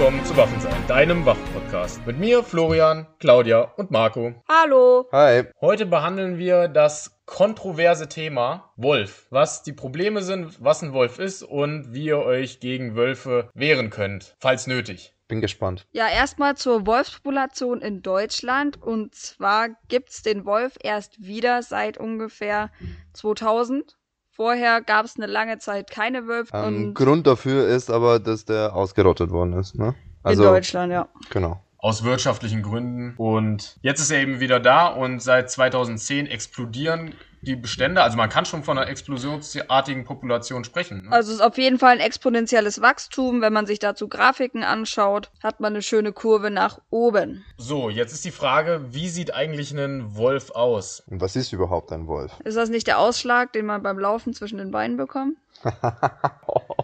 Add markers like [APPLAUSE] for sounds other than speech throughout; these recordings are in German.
willkommen zu Waffensein, deinem Waffenpodcast. Mit mir, Florian, Claudia und Marco. Hallo. Hi. Heute behandeln wir das kontroverse Thema Wolf. Was die Probleme sind, was ein Wolf ist und wie ihr euch gegen Wölfe wehren könnt, falls nötig. Bin gespannt. Ja, erstmal zur Wolfspopulation in Deutschland. Und zwar gibt's den Wolf erst wieder seit ungefähr 2000. Vorher gab's eine lange Zeit keine Wölfe. Ähm, und Grund dafür ist aber, dass der ausgerottet worden ist, ne? in Deutschland, ja. Genau. Aus wirtschaftlichen Gründen. Und jetzt ist er eben wieder da und seit 2010 explodieren die Bestände. Also man kann schon von einer explosionsartigen Population sprechen. Ne? Also es ist auf jeden Fall ein exponentielles Wachstum. Wenn man sich dazu Grafiken anschaut, hat man eine schöne Kurve nach oben. So, jetzt ist die Frage, wie sieht eigentlich ein Wolf aus? Und was ist überhaupt ein Wolf? Ist das nicht der Ausschlag, den man beim Laufen zwischen den Beinen bekommt? [LAUGHS]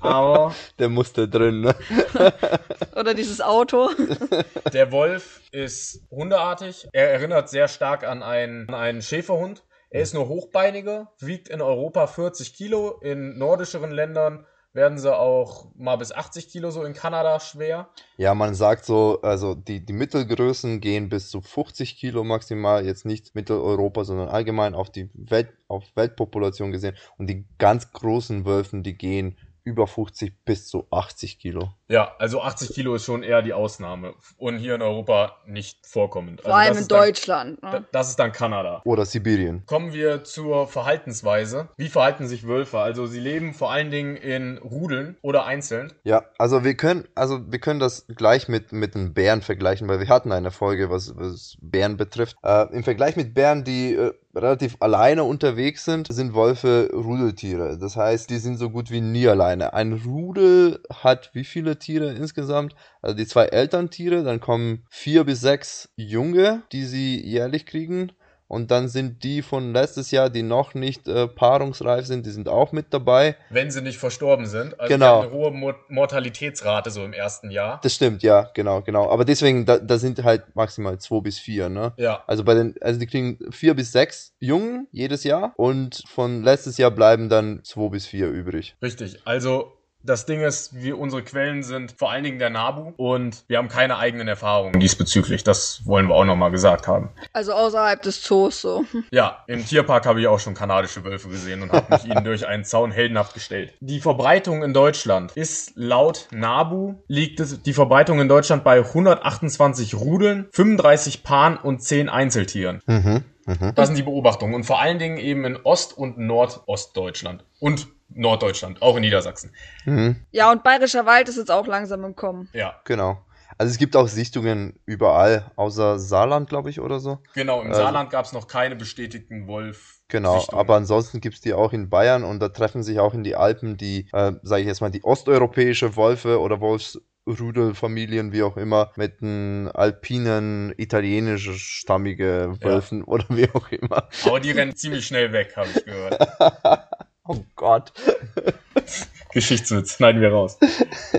Aber [LAUGHS] Der musste drin, ne? [LAUGHS] Oder dieses Auto? [LAUGHS] der Wolf ist hundeartig. Er erinnert sehr stark an einen, an einen Schäferhund. Er ist nur hochbeiniger, wiegt in Europa 40 Kilo. In nordischeren Ländern werden sie auch mal bis 80 Kilo, so in Kanada schwer. Ja, man sagt so, also die, die Mittelgrößen gehen bis zu 50 Kilo maximal, jetzt nicht Mitteleuropa, sondern allgemein auf die Welt, auf Weltpopulation gesehen. Und die ganz großen Wölfen, die gehen über 50 bis zu 80 Kilo. Ja, also 80 Kilo ist schon eher die Ausnahme. Und hier in Europa nicht vorkommend. Vor also allem in dann- Deutschland. Ne? Das ist dann Kanada. Oder Sibirien. Kommen wir zur Verhaltensweise. Wie verhalten sich Wölfe? Also sie leben vor allen Dingen in Rudeln oder einzeln. Ja, also wir können, also wir können das gleich mit, mit den Bären vergleichen, weil wir hatten eine Folge, was, was Bären betrifft. Äh, Im Vergleich mit Bären, die äh, relativ alleine unterwegs sind, sind Wölfe Rudeltiere. Das heißt, die sind so gut wie nie alleine. Ein Rudel hat wie viele Tiere insgesamt? Also die zwei Elterntiere, dann kommen vier bis sechs Junge, die sie jährlich kriegen. Und dann sind die von letztes Jahr, die noch nicht äh, paarungsreif sind, die sind auch mit dabei. wenn sie nicht verstorben sind. Also Genau. die haben eine hohe Mo Mortalitätsrate so im ersten Jahr. Das stimmt, ja, genau, genau. Aber deswegen, da, da sind halt maximal zwei bis vier, ne? Ja, Also bei den, also die kriegen vier bis sechs Jungen jedes Jahr und von letztes Jahr bleiben dann zwei bis vier übrig. richtig. Also das Ding ist, wir, unsere Quellen sind vor allen Dingen der Nabu und wir haben keine eigenen Erfahrungen diesbezüglich. Das wollen wir auch nochmal gesagt haben. Also außerhalb des Zoos so. Ja, im Tierpark habe ich auch schon kanadische Wölfe gesehen und habe mich ihnen durch einen Zaun heldenhaft gestellt. Die Verbreitung in Deutschland ist laut NABU liegt es, die Verbreitung in Deutschland bei 128 Rudeln, 35 Paaren und 10 Einzeltieren. Mhm, mhm. Das sind die Beobachtungen und vor allen Dingen eben in Ost- und Nordostdeutschland und Norddeutschland, auch in Niedersachsen. Mhm, Ja, und Bayerischer Wald ist jetzt auch langsam im Kommen. Ja, genau. Also es gibt auch Sichtungen überall, außer Saarland, glaube ich, oder so. genau. Im Also- Saarland gab es noch keine bestätigten Wolf. Genau, Sichtungen. aber ansonsten gibt's die auch in Bayern und da treffen sich auch in die Alpen die, äh, sage ich jetzt mal, die osteuropäische Wolfe oder Wolfsrudelfamilien, wie auch immer, mit den alpinen, italienisch-stammige Wölfen oder wie auch immer. Aber die rennen ziemlich schnell weg, habe ich gehört. [LAUGHS] Oh Gott. [LAUGHS] Geschichtswitz, schneiden wir raus.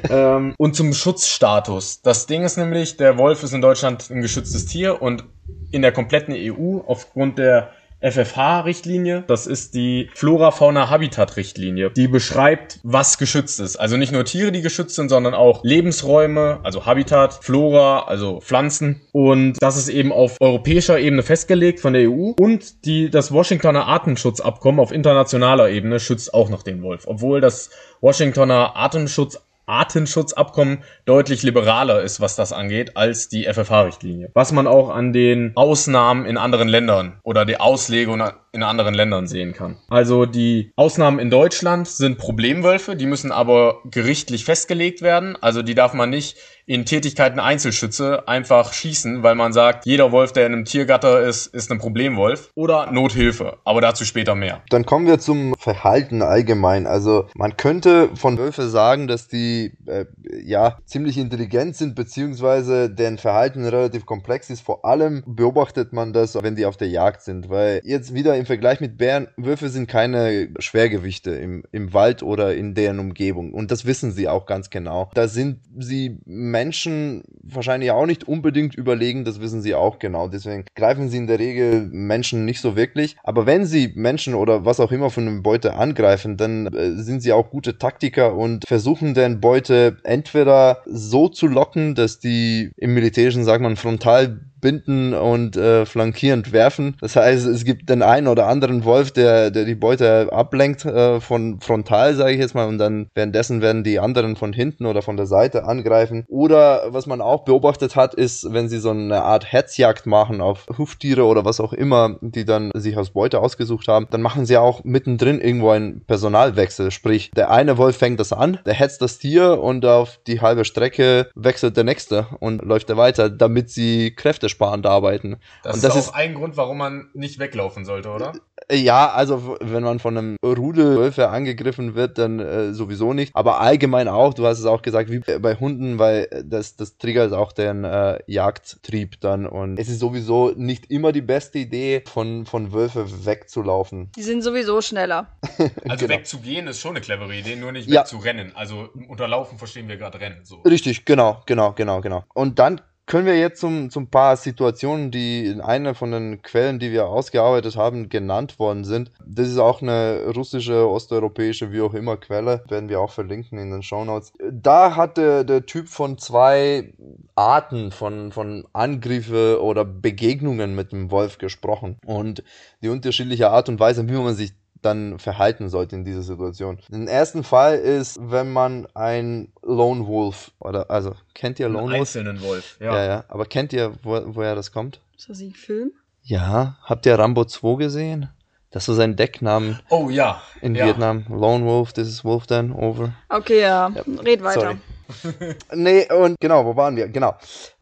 ähm, und zum Schutzstatus. Das Ding ist nämlich, der Wolf ist in Deutschland ein geschütztes Tier und in der kompletten EU aufgrund der FFH-Richtlinie, das ist die Flora-Fauna-Habitat-Richtlinie, die beschreibt, was geschützt ist. Also nicht nur Tiere, die geschützt sind, sondern auch Lebensräume, also Habitat, Flora, also Pflanzen. Und das ist eben auf europäischer Ebene festgelegt von der EU. Und die, das Washingtoner Artenschutzabkommen auf internationaler Ebene schützt auch noch den Wolf. Obwohl das Washingtoner Artenschutz Artenschutzabkommen deutlich liberaler ist, was das angeht, als die FFH-Richtlinie. Was man auch an den Ausnahmen in anderen Ländern oder die Auslegung in anderen Ländern sehen kann. Also die Ausnahmen in Deutschland sind Problemwölfe, die müssen aber gerichtlich festgelegt werden. Also die darf man nicht in Tätigkeiten Einzelschütze einfach schießen, weil man sagt, jeder Wolf, der in einem Tiergatter ist, ist ein Problemwolf oder Nothilfe. Aber dazu später mehr. Dann kommen wir zum Verhalten allgemein. Also man könnte von Wölfe sagen, dass die äh, ja ziemlich intelligent sind, beziehungsweise deren Verhalten relativ komplex ist. Vor allem beobachtet man das, wenn die auf der Jagd sind. Weil jetzt wieder im Vergleich mit Bären, Wölfe sind keine Schwergewichte im, im Wald oder in deren Umgebung. Und das wissen sie auch ganz genau. Da sind sie Menschen wahrscheinlich auch nicht unbedingt überlegen, das wissen sie auch genau. Deswegen greifen sie in der Regel Menschen nicht so wirklich. Aber wenn sie Menschen oder was auch immer von einem Beute angreifen, dann äh, sind sie auch gute Taktiker und versuchen den Beute entweder so zu locken, dass die im Militärischen sagt man frontal binden und äh, flankierend werfen. Das heißt, es gibt den einen oder anderen Wolf, der, der die Beute ablenkt äh, von frontal, sage ich jetzt mal, und dann währenddessen werden die anderen von hinten oder von der Seite angreifen. Oder was man auch beobachtet hat, ist, wenn sie so eine Art Hetzjagd machen auf Huftiere oder was auch immer, die dann sich als Beute ausgesucht haben, dann machen sie auch mittendrin irgendwo einen Personalwechsel. Sprich, der eine Wolf fängt das an, der hetzt das Tier und auf die halbe Strecke wechselt der nächste und läuft er weiter, damit sie Kräfte kräftesparend arbeiten. Das, und das ist auch ein Grund, warum man nicht weglaufen sollte, oder? Ja, also wenn man von einem Rudelwölfe angegriffen wird, dann äh, sowieso nicht. Aber allgemein auch, du hast es auch gesagt, wie bei Hunden, weil das, das triggert auch den äh, Jagdtrieb dann. Und es ist sowieso nicht immer die beste Idee, von, von Wölfe wegzulaufen. Die sind sowieso schneller. [LAUGHS] also genau. wegzugehen ist schon eine clevere Idee, nur nicht ja. wegzurennen. Also unterlaufen verstehen wir gerade Rennen. So. Richtig, genau, genau, genau, genau. Und dann können wir jetzt zum, zum paar Situationen, die in einer von den Quellen, die wir ausgearbeitet haben, genannt worden sind. Das ist auch eine russische, osteuropäische, wie auch immer Quelle, werden wir auch verlinken in den Show Notes. Da hat der, der Typ von zwei Arten von, von Angriffe oder Begegnungen mit dem Wolf gesprochen und die unterschiedliche Art und Weise, wie man sich dann verhalten sollte in dieser Situation. Den ersten Fall ist, wenn man ein Lone Wolf oder also kennt ihr Lone Wolf? Einzelnen Wolf, ja. Ja, ja. Aber kennt ihr, wo, woher das kommt? Ist das ein Film? Ja. Habt ihr Rambo 2 gesehen? Das ist so sein Decknamen. Oh ja. In ja. Vietnam. Lone Wolf, this is Wolf then, over. Okay, ja. ja. Red weiter. Sorry. [LAUGHS] nee, und genau, wo waren wir? Genau.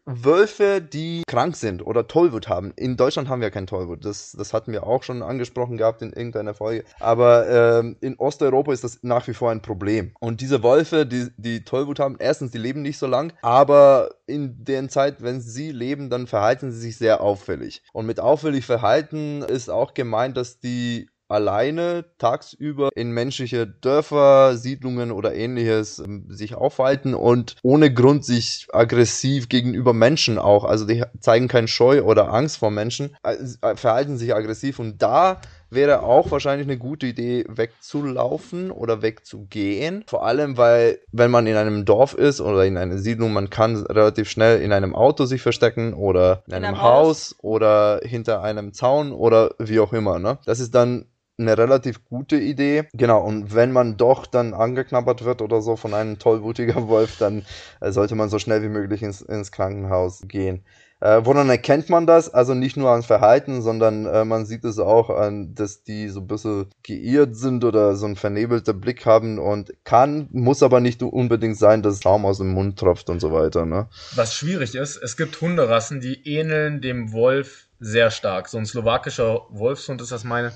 Wölfe, die krank sind oder Tollwut haben. In Deutschland haben wir kein Tollwut. Das, das hatten wir auch schon angesprochen gehabt in irgendeiner Folge. Aber ähm, in Osteuropa ist das nach wie vor ein Problem. Und diese Wölfe, die, die Tollwut haben, erstens, die leben nicht so lang, aber in der Zeit, wenn sie leben, dann verhalten sie sich sehr auffällig. Und mit auffällig verhalten ist auch gemeint, dass die alleine tagsüber in menschliche Dörfer, Siedlungen oder ähnliches ähm, sich aufhalten und ohne Grund sich aggressiv gegenüber Menschen auch, also die zeigen keinen Scheu oder Angst vor Menschen, äh, verhalten sich aggressiv und da wäre auch wahrscheinlich eine gute Idee, wegzulaufen oder wegzugehen. Vor allem, weil, wenn man in einem Dorf ist oder in einer Siedlung, man kann relativ schnell in einem Auto sich verstecken oder in, in einem, einem Haus. Haus oder hinter einem Zaun oder wie auch immer. Ne? Das ist dann eine relativ gute Idee. Genau, und wenn man doch dann angeknabbert wird oder so von einem tollwutiger [LAUGHS] Wolf, dann äh, sollte man so schnell wie möglich ins, ins Krankenhaus gehen. Äh, woran erkennt man das? Also nicht nur ans Verhalten, sondern äh, man sieht es auch an, dass die so ein bisschen geirrt sind oder so einen vernebelten Blick haben und kann, muss aber nicht unbedingt sein, dass Schaum aus dem Mund tropft und so weiter. Ne? Was schwierig ist, es gibt Hunderassen, die ähneln dem Wolf sehr stark. So ein slowakischer Wolfshund ist das meine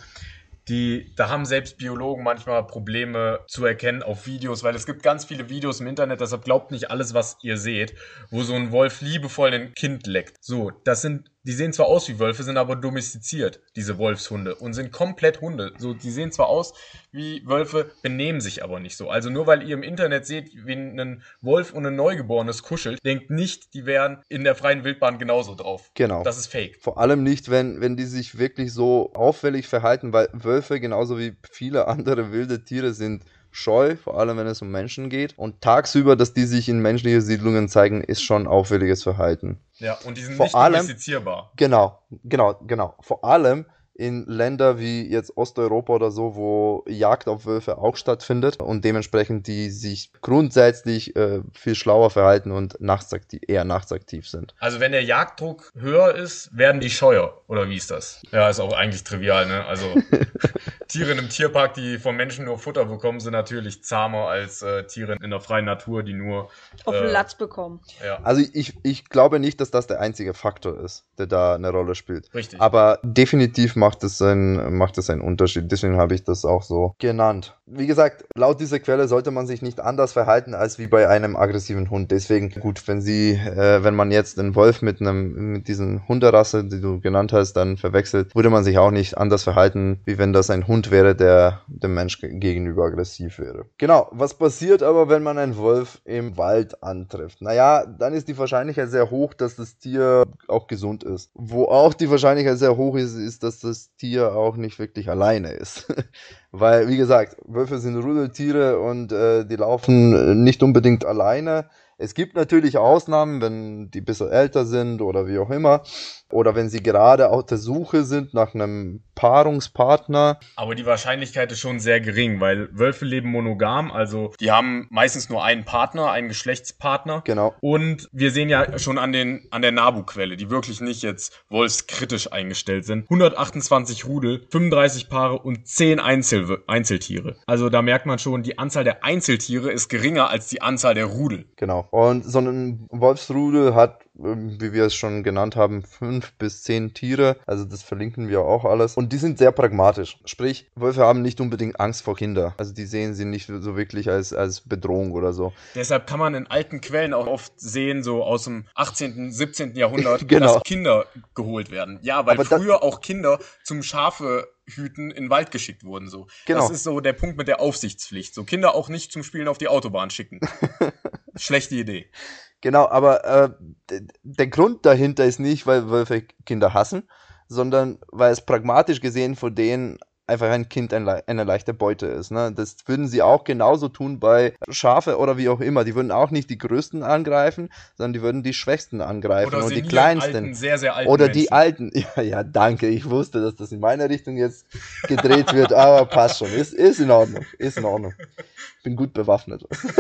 die, da haben selbst Biologen manchmal Probleme zu erkennen auf Videos, weil es gibt ganz viele Videos im Internet, deshalb glaubt nicht alles, was ihr seht, wo so ein Wolf liebevoll ein Kind leckt. So, das sind die sehen zwar aus wie Wölfe, sind aber domestiziert, diese Wolfshunde, und sind komplett Hunde. So, die sehen zwar aus wie Wölfe, benehmen sich aber nicht so. Also nur weil ihr im Internet seht, wie ein Wolf und ein Neugeborenes kuschelt, denkt nicht, die wären in der freien Wildbahn genauso drauf. Genau. Das ist fake. Vor allem nicht, wenn, wenn die sich wirklich so auffällig verhalten, weil Wölfe genauso wie viele andere wilde Tiere sind scheu, vor allem wenn es um Menschen geht. Und tagsüber, dass die sich in menschliche Siedlungen zeigen, ist schon auffälliges Verhalten. Ja, und die sind vor nicht allem, domestizierbar. Genau, genau, genau. Vor allem in Länder wie jetzt Osteuropa oder so, wo Jagd auf Wölfe auch stattfindet und dementsprechend die sich grundsätzlich äh, viel schlauer verhalten und nachtaktiv, eher nachtaktiv sind. Also wenn der Jagddruck höher ist, werden die scheuer, oder wie ist das? Ja, ist auch eigentlich trivial, ne? Also [LAUGHS] Tiere in einem Tierpark, die vom Menschen nur Futter bekommen, sind natürlich zahmer als äh, Tiere in der freien Natur, die nur auf den Latz bekommen. Ja. Also ich, ich glaube nicht, dass das der einzige Faktor ist, der da eine Rolle spielt. Richtig. Aber definitiv macht es einen, macht es einen Unterschied. Deswegen habe ich das auch so genannt. Wie gesagt, laut dieser Quelle sollte man sich nicht anders verhalten als wie bei einem aggressiven Hund. Deswegen gut, wenn sie, äh, wenn man jetzt den Wolf mit einem, mit diesen Hunderasse, die du genannt hast, dann verwechselt, würde man sich auch nicht anders verhalten, wie wenn das ein Hund wäre, der dem Mensch gegenüber aggressiv wäre. Genau. Was passiert aber, wenn man einen Wolf im Wald antrifft? Naja, dann ist die Wahrscheinlichkeit sehr hoch, dass das Tier auch gesund ist. Wo auch die Wahrscheinlichkeit sehr hoch ist, ist, dass das Tier auch nicht wirklich alleine ist. [LAUGHS] Weil, wie gesagt, Wölfe sind Rudeltiere und äh, die laufen nicht unbedingt alleine. Es gibt natürlich Ausnahmen, wenn die ein bisschen älter sind oder wie auch immer. Oder wenn sie gerade auf der Suche sind nach einem Paarungspartner. Aber die Wahrscheinlichkeit ist schon sehr gering, weil Wölfe leben monogam, also die haben meistens nur einen Partner, einen Geschlechtspartner. Genau. Und wir sehen ja schon an, den, an der Nabu-Quelle, die wirklich nicht jetzt wolfskritisch eingestellt sind. 128 Rudel, 35 Paare und 10 Einzel Einzeltiere. Also da merkt man schon, die Anzahl der Einzeltiere ist geringer als die Anzahl der Rudel. Genau. Und so ein Wolfsrudel hat wie wir es schon genannt haben, fünf bis zehn Tiere. Also das verlinken wir auch alles. Und die sind sehr pragmatisch. Sprich, Wölfe haben nicht unbedingt Angst vor Kindern. Also die sehen sie nicht so wirklich als, als Bedrohung oder so. Deshalb kann man in alten Quellen auch oft sehen, so aus dem 18., 17. Jahrhundert, [LAUGHS] Genau. dass Kinder geholt werden. Ja, weil Aber früher auch Kinder zum Schafe hüten in den Wald geschickt wurden. So. Genau. Das ist so der Punkt mit der Aufsichtspflicht. So Kinder auch nicht zum Spielen auf die Autobahn schicken. [LAUGHS] Schlechte Idee. Genau, aber äh, der Grund dahinter ist nicht, weil Wölfe Kinder hassen, sondern weil es pragmatisch gesehen von denen einfach ein Kind eine leichte Beute ist. Ne? Das würden sie auch genauso tun bei Schafe oder wie auch immer. Die würden auch nicht die Größten angreifen, sondern die würden die Schwächsten angreifen Oder und die Kleinsten. Alten, sehr, sehr alten Oder Menschen. die Alten. [LAUGHS] Ja, ja, danke. Ich wusste, dass das in meine Richtung jetzt gedreht wird, aber passt schon. Ist, ist in Ordnung. Ist in Ordnung. Bin gut bewaffnet. [LAUGHS]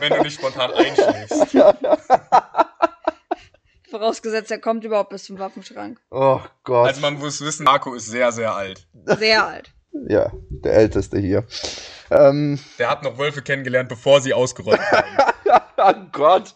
Wenn du nicht spontan einschläfst. [LAUGHS] Vorausgesetzt, er kommt überhaupt bis zum Waffenschrank. Oh Gott. Also man muss wissen, Marco ist sehr, sehr alt. Sehr alt. ja, der Älteste hier. Ähm, Der hat noch Wölfe kennengelernt, bevor sie ausgerollt [LAUGHS] haben. oh Gott.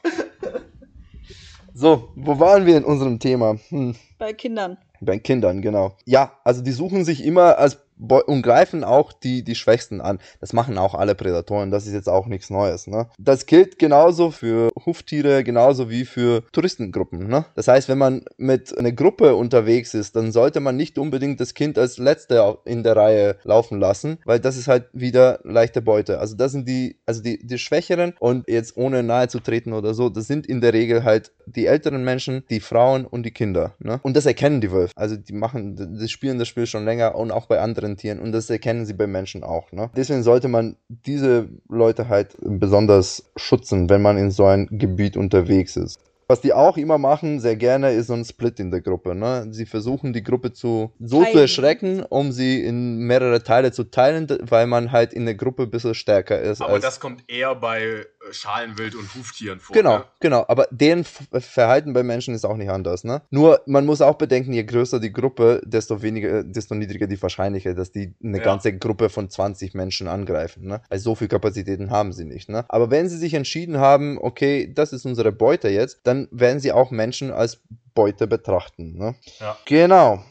So, wo waren wir in unserem Thema? Hm, Bei Kindern. bei Kindern, genau. Ja, also die suchen sich immer als und greifen auch die, die Schwächsten an. Das machen auch alle Prädatoren, das ist jetzt auch nichts Neues. Ne? Das gilt genauso für Huftiere, genauso wie für Touristengruppen. Ne? Das heißt, wenn man mit einer Gruppe unterwegs ist, dann sollte man nicht unbedingt das Kind als Letzte in der Reihe laufen lassen, weil das ist halt wieder leichte Beute. Also das sind die, also die, die Schwächeren und jetzt ohne nahe zu treten oder so, das sind in der Regel halt die älteren Menschen, die Frauen und die Kinder. Ne? Und das erkennen die Wölfe. Also die machen, die spielen das Spiel schon länger und auch bei anderen Tieren und das erkennen sie bei Menschen auch. Ne? Deswegen sollte man diese Leute halt besonders schützen, wenn man in so ein Gebiet unterwegs ist. Was die auch immer machen, sehr gerne, ist so ein Split in der Gruppe. Ne? Sie versuchen die Gruppe zu so zu Teilen. erschrecken, um sie in mehrere Teile zu teilen, weil man halt in der Gruppe ein bisschen stärker ist. Aber als das kommt eher bei Schalenwild und Huftieren vor. Genau, Ne? genau. Aber deren Verhalten bei Menschen ist auch nicht anders. Ne? Nur man muss auch bedenken, je größer die Gruppe, desto weniger, desto niedriger die Wahrscheinlichkeit, dass die eine Ja. ganze Gruppe von 20 Menschen angreifen. Ne? Weil so viel Kapazitäten haben sie nicht. Ne? Aber wenn sie sich entschieden haben, okay, das ist unsere Beute jetzt, dann werden sie auch Menschen als Beute betrachten. Ne? Ja. Genau.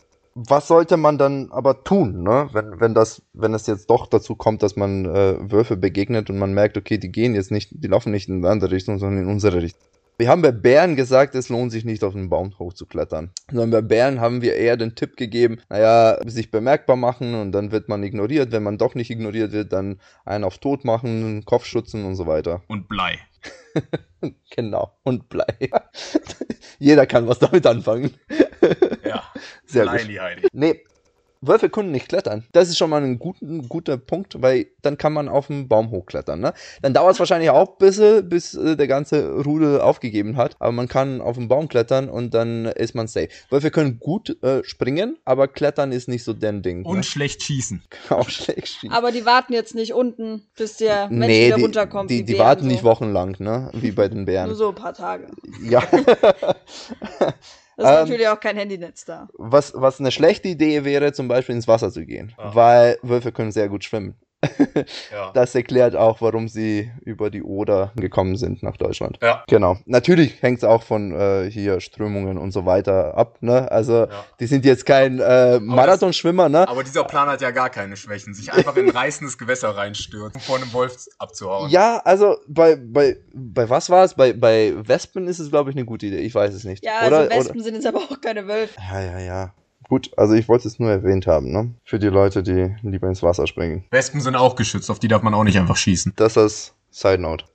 Was sollte man dann aber tun, ne? wenn, wenn, das, wenn es jetzt doch dazu kommt, dass man äh, Wölfe begegnet und man merkt, okay, die gehen jetzt nicht, die laufen nicht in eine andere Richtung, sondern in unsere Richtung. Wir haben bei Bären gesagt, es lohnt sich nicht auf den Baum hochzuklettern. Sondern bei Bären haben wir eher den Tipp gegeben, naja, sich bemerkbar machen und dann wird man ignoriert. Wenn man doch nicht ignoriert wird, dann einen auf Tod machen, Kopf schützen und so weiter. Und Blei. [LAUGHS] Genau. Und Blei. [LAUGHS] Jeder kann was damit anfangen. [LAUGHS] Ja. [LAUGHS] Sehr Blei gut. die Heide. Nee, Wölfe können nicht klettern. Das ist schon mal ein, guten, guter Punkt, weil dann kann man auf den Baum hochklettern. Ne? Dann dauert es [LAUGHS] wahrscheinlich auch ein bisschen, bis äh, der ganze Rudel aufgegeben hat. Aber man kann auf den Baum klettern und dann ist man safe. Wölfe können gut äh, springen, aber klettern ist nicht so deren Ding. Und ne? schlecht schießen. auch [LAUGHS] schlecht schießen. Aber die warten jetzt nicht unten, bis der Mensch Nee, wieder die, runterkommt. die, die Bären warten so. nicht wochenlang, ne? Wie bei den Bären. Nur so ein paar Tage. Ja. Das ist Ähm, natürlich auch kein Handynetz da. Was, was eine schlechte Idee wäre, zum Beispiel ins Wasser zu gehen, Ah. weil Wölfe können sehr gut schwimmen. [LAUGHS] Ja. Das erklärt auch, warum sie über die Oder gekommen sind nach Deutschland. Ja. Genau. Natürlich hängt es auch von äh, hier Strömungen und so weiter ab. Ne? Also Ja. die sind jetzt kein äh, Marathonschwimmer, ne? Aber dieser Plan hat ja gar keine Schwächen. Sich einfach in ein reißendes Gewässer reinstürzen, um vor einem Wolf abzuhauen. Ja, also bei, bei, bei was war es? Bei, bei Wespen ist es, glaube ich, eine gute Idee. Ich weiß es nicht. Ja, oder, also Wespen sind jetzt aber auch keine Wölfe. Oder? Ja, ja, ja. Gut, also ich wollte es nur erwähnt haben, ne? Für die Leute, die lieber ins Wasser springen. Wespen sind auch geschützt, auf die darf man auch nicht einfach schießen. Das als Side Note.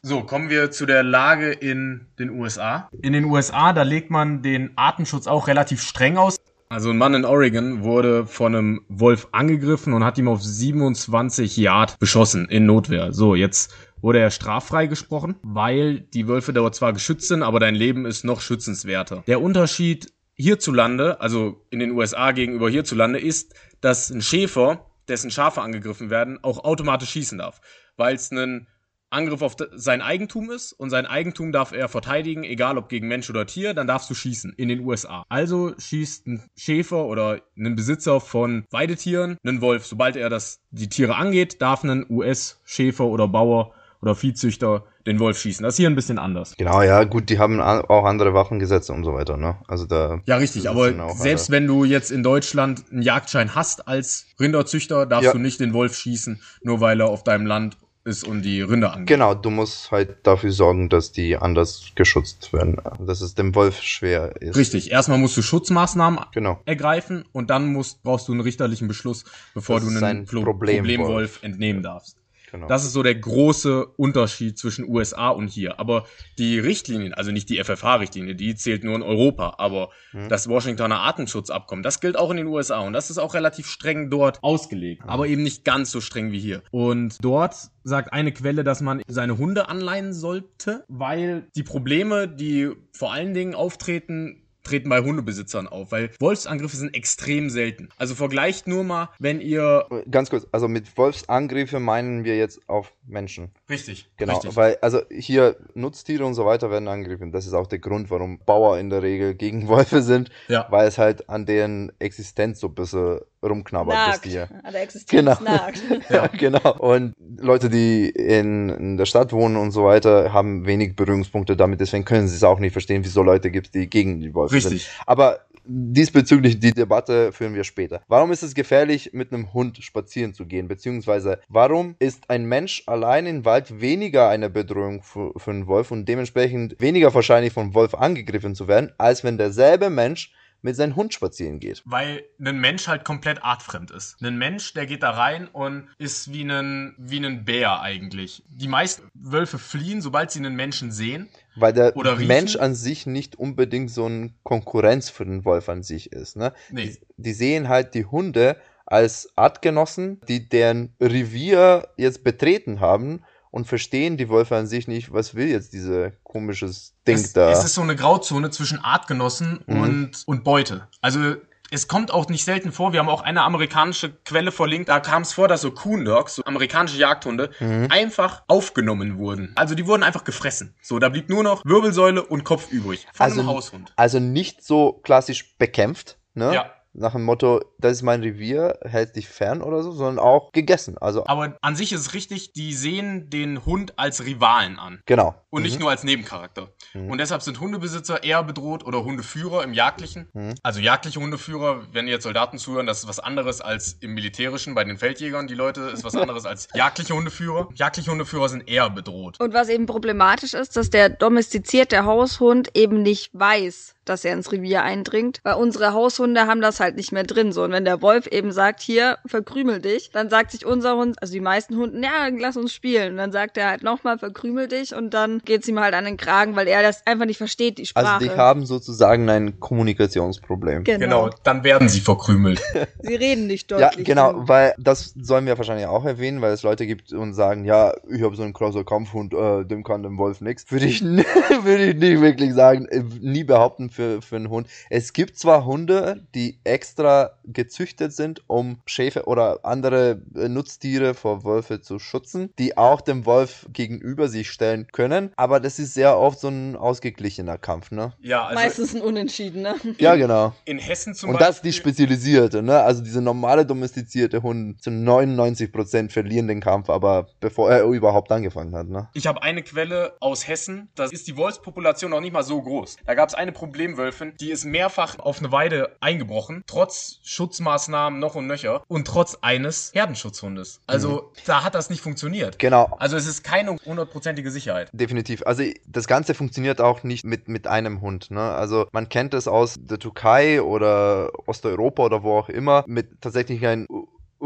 So, kommen wir zu der Lage in den USA. In den USA, da legt man den Artenschutz auch relativ streng aus. Also ein Mann in Oregon wurde von einem Wolf angegriffen und hat ihm auf 27 Yard beschossen in Notwehr. So, jetzt wurde er straffrei gesprochen, weil die Wölfe dort zwar geschützt sind, aber dein Leben ist noch schützenswerter. Der Unterschied hierzulande, also in den USA gegenüber hierzulande, ist, dass ein Schäfer, dessen Schafe angegriffen werden, auch automatisch schießen darf, weil es einen Angriff auf sein Eigentum ist und sein Eigentum darf er verteidigen, egal ob gegen Mensch oder Tier, dann darfst du schießen in den USA. Also schießt ein Schäfer oder ein Besitzer von Weidetieren einen Wolf. Sobald er das die Tiere angeht, darf ein US-Schäfer oder Bauer oder Viehzüchter den Wolf schießen. Das ist hier ein bisschen anders. Genau, ja, gut, die haben auch andere Waffengesetze und so weiter, ne? Also da. Ja, richtig, aber selbst wenn du jetzt in Deutschland einen Jagdschein hast als Rinderzüchter, darfst Ja. du nicht den Wolf schießen, nur weil er auf deinem Land ist und die Rinder angeht. Genau, du musst halt dafür sorgen, dass die anders geschützt werden. Dass es dem Wolf schwer ist. Richtig, erstmal musst du Schutzmaßnahmen Genau. ergreifen und dann musst, brauchst du einen richterlichen Beschluss, bevor Das du einen ein Pro Problemwolf. Problemwolf entnehmen darfst. Genau. Das ist so der große Unterschied zwischen USA und hier. Aber die Richtlinien, also nicht die FFH-Richtlinie, die zählt nur in Europa, aber Hm. das Washingtoner Artenschutzabkommen, das gilt auch in den USA und das ist auch relativ streng dort ausgelegt, aber eben nicht ganz so streng wie hier. Und dort sagt eine Quelle, dass man seine Hunde anleihen sollte, weil die Probleme, die vor allen Dingen auftreten, treten bei Hundebesitzern auf, weil Wolfsangriffe sind extrem selten. Also vergleicht nur mal, wenn ihr Ganz kurz, also mit Wolfsangriffe meinen wir jetzt auf Menschen. richtig, Genau, richtig. weil also hier Nutztiere und so weiter werden angegriffen. Das ist auch der Grund, warum Bauer in der Regel gegen Wölfe sind, ja. weil es halt an deren Existenz so ein bisschen rumknabbert, das Nagt. Tier. An der Existenz Genau. nagt. [LAUGHS] Ja, genau. Und Leute, die in, in der Stadt wohnen und so weiter, haben wenig Berührungspunkte damit. Deswegen können sie es auch nicht verstehen, wieso Leute gibt, die gegen die Wölfe sind. Richtig. Aber diesbezüglich die Debatte führen wir später. Warum ist es gefährlich, mit einem Hund spazieren zu gehen? Beziehungsweise, warum ist ein Mensch allein im Wald weniger eine Bedrohung für, für einen Wolf und dementsprechend weniger wahrscheinlich vom Wolf angegriffen zu werden, als wenn derselbe Mensch mit seinem Hund spazieren geht? Weil ein Mensch halt komplett artfremd ist. Ein Mensch, der geht da rein und ist wie ein, wie ein Bär eigentlich. Die meisten Wölfe fliehen, sobald sie einen Menschen sehen. Weil der? Mensch an sich nicht unbedingt so eine Konkurrenz für den Wolf an sich ist. Ne? Nee. Die sehen halt die Hunde als Artgenossen, die deren Revier jetzt betreten haben und verstehen die Wölfe an sich nicht, was will jetzt diese komisches Ding Es, da. es ist so eine Grauzone zwischen Artgenossen Mhm. und, und Beute. Also es kommt auch nicht selten vor, wir haben auch eine amerikanische Quelle verlinkt, da kam es vor, dass so Coon Dogs, so amerikanische Jagdhunde, Mhm. einfach aufgenommen wurden. Also die wurden einfach gefressen. So, da blieb nur noch Wirbelsäule und Kopf übrig. Von Also- einem Haushund. Also nicht so klassisch bekämpft, ne? Ja. Nach dem Motto, das ist mein Revier, hält dich fern oder so, sondern auch gegessen. Also, Aber an sich ist es richtig, die sehen den Hund als Rivalen an. genau. Und nicht nur als Nebencharakter. Mhm. Und deshalb sind Hundebesitzer eher bedroht oder Hundeführer im Jagdlichen. Mhm. Also jagdliche Hundeführer, wenn jetzt Soldaten zuhören, das ist was anderes als im Militärischen bei den Feldjägern. Die Leute ist was anderes als jagdliche Hundeführer. Jagdliche Hundeführer sind eher bedroht. Und was eben problematisch ist, dass der domestizierte Haushund eben nicht weiß, dass er ins Revier eindringt, weil unsere Haushunde haben das halt nicht mehr drin. So, und wenn der Wolf eben sagt, hier, verkrümel dich, dann sagt sich unser Hund, also die meisten Hunden, ja, lass uns spielen. Und dann sagt er halt nochmal, verkrümel dich und dann geht's ihm halt an den Kragen, weil er das einfach nicht versteht, die Sprache. Also die haben sozusagen ein Kommunikationsproblem. genau. Genau, dann werden sie verkrümelt. [LAUGHS] Sie reden nicht Ja, deutlich. genau, genug. weil das sollen wir wahrscheinlich auch erwähnen, weil es Leute gibt und sagen, ja, ich habe so einen krasser Kampfhund, äh, dem kann dem Wolf nichts. Würde ich, [LAUGHS] würde ich nicht wirklich sagen, äh, nie behaupten. Für, für einen Hund. Es gibt zwar Hunde, die extra gezüchtet sind, um Schäfer oder andere äh, Nutztiere vor Wölfe zu schützen, die auch dem Wolf gegenüber sich stellen können, aber das ist sehr oft so ein ausgeglichener Kampf, ne? Ja, also Meistens ein Unentschieden, ne? Ja, genau. in Hessen zum Und Beispiel. das ist die spezialisierte, ne? Also diese normale domestizierte Hund zu 99% verlieren den Kampf, aber bevor er überhaupt angefangen hat, ne? Ich habe eine Quelle aus Hessen, da ist die Wolfspopulation noch nicht mal so groß. Da gab es eine Problemwölfin, die ist mehrfach auf eine Weide eingebrochen, trotz Schutzmaßnahmen noch und nöcher und trotz eines Herdenschutzhundes. Also da hat das nicht funktioniert. Genau. Also es ist keine hundertprozentige Sicherheit. Definitiv. Also das Ganze funktioniert auch nicht mit, mit einem Hund. Ne? Also man kennt es aus der Türkei oder Osteuropa oder wo auch immer mit tatsächlich ein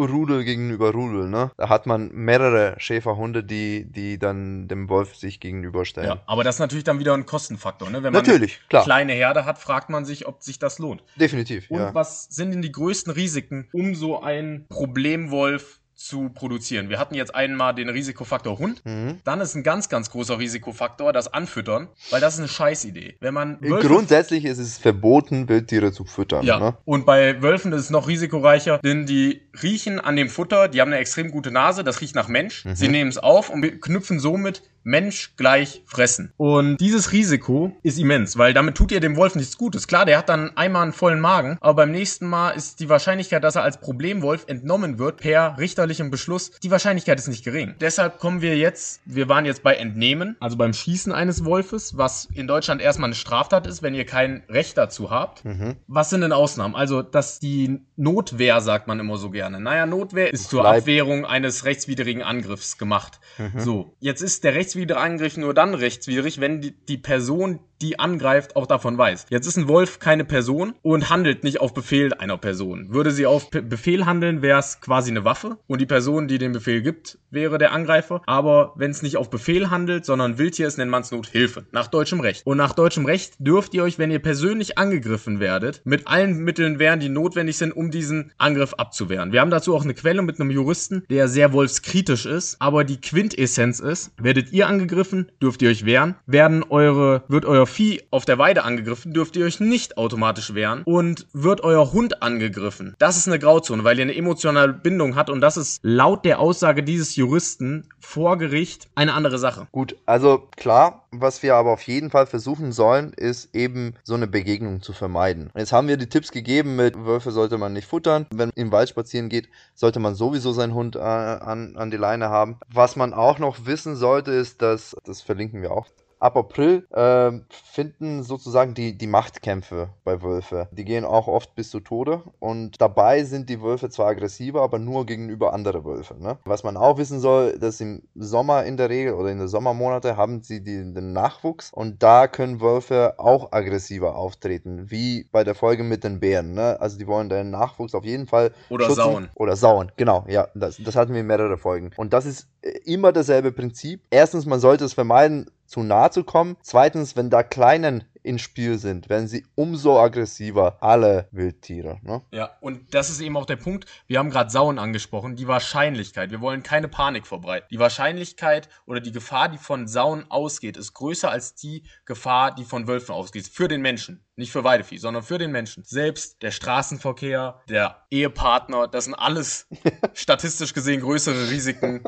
Rudel gegenüber Rudel. Ne? Da hat man mehrere Schäferhunde, die, die dann dem Wolf sich gegenüberstellen. Ja, aber das ist natürlich dann wieder ein Kostenfaktor. Ne? Wenn man Natürlich, eine klar. kleine Herde hat, fragt man sich, ob sich das lohnt. Definitiv. Und ja. was sind denn die größten Risiken, um so einen Problemwolf zu produzieren? Wir hatten jetzt einmal den Risikofaktor Hund. Mhm. Dann ist ein ganz, ganz großer Risikofaktor das Anfüttern, weil das ist eine Scheißidee. Wenn man Wölfe Grundsätzlich ist es verboten, Wildtiere zu füttern. ja, Ne? und bei Wölfen ist es noch risikoreicher, denn die riechen an dem Futter, die haben eine extrem gute Nase, das riecht nach Mensch. Mhm. Sie nehmen es auf und knüpfen somit Mensch gleich fressen. Und dieses Risiko ist immens, weil damit tut ihr dem Wolf nichts Gutes. Klar, der hat dann einmal einen vollen Magen, aber beim nächsten Mal ist die Wahrscheinlichkeit, dass er als Problemwolf entnommen wird per richterlichem Beschluss, die Wahrscheinlichkeit ist nicht gering. Deshalb kommen wir jetzt, wir waren jetzt bei Entnehmen, also beim Schießen eines Wolfes, was in Deutschland erstmal eine Straftat ist, wenn ihr kein Recht dazu habt. Mhm. Was sind denn Ausnahmen? Also, dass die Notwehr, sagt man immer so gerne. Naja, Notwehr ist zur Abwehrung eines rechtswidrigen Angriffs gemacht. Mhm. So, jetzt ist der rechtswidrige Angriff nur dann rechtswidrig, wenn die, die Person, die angreift, auch davon weiß. Jetzt ist ein Wolf keine Person und handelt nicht auf Befehl einer Person. Würde sie auf P Befehl handeln, wäre es quasi eine Waffe und die Person, die den Befehl gibt, wäre der Angreifer. Aber wenn es nicht auf Befehl handelt, sondern Wildtier ist, nennt man es Nothilfe. Nach deutschem Recht. Und nach deutschem Recht dürft ihr euch, wenn ihr persönlich angegriffen werdet, mit allen Mitteln wehren, die notwendig sind, um diesen Angriff abzuwehren. Wir haben dazu auch eine Quelle mit einem Juristen, der sehr wolfskritisch ist, aber die Quintessenz ist, werdet ihr angegriffen, dürft ihr euch wehren. Werden eure, wird euer Vieh auf der Weide angegriffen, dürft ihr euch nicht automatisch wehren. Und wird euer Hund angegriffen. Das ist eine Grauzone, weil ihr eine emotionale Bindung hat und das ist laut der Aussage dieses Juristen vor Gericht eine andere Sache. Gut, also klar, was wir aber auf jeden Fall versuchen sollen, ist eben so eine Begegnung zu vermeiden. Jetzt haben wir die Tipps gegeben mit Wölfe sollte man nicht futtern. Wenn im Wald spazieren geht, sollte man sowieso seinen Hund äh, an, an die Leine haben. Was man auch noch wissen sollte, ist, dass, das verlinken wir auch, ab April ähm, finden sozusagen die, die Machtkämpfe bei Wölfe. Die gehen auch oft bis zu Tode und dabei sind die Wölfe zwar aggressiver, aber nur gegenüber andere Wölfe. Ne? Was man auch wissen soll, dass im Sommer in der Regel oder in den Sommermonate haben sie die, den Nachwuchs und da können Wölfe auch aggressiver auftreten, wie bei der Folge mit den Bären. Ne? Also die wollen den Nachwuchs auf jeden Fall Oder schützen. sauen. Oder sauen, genau, ja, das, das hatten wir in mehrere Folgen. Und das ist äh, immer dasselbe Prinzip. Erstens, man sollte es vermeiden, zu nah zu kommen. Zweitens, wenn da Kleinen ins Spiel sind, werden sie umso aggressiver, alle Wildtiere. Ne? Ja, und das ist eben auch der Punkt. Wir haben gerade Sauen angesprochen. Die Wahrscheinlichkeit. Wir wollen keine Panik verbreiten. Die Wahrscheinlichkeit oder die Gefahr, die von Sauen ausgeht, ist größer als die Gefahr, die von Wölfen ausgeht. Für den Menschen. Nicht für Weidevieh, sondern für den Menschen. Selbst der Straßenverkehr, der Ehepartner, das sind alles [LAUGHS] statistisch gesehen größere Risiken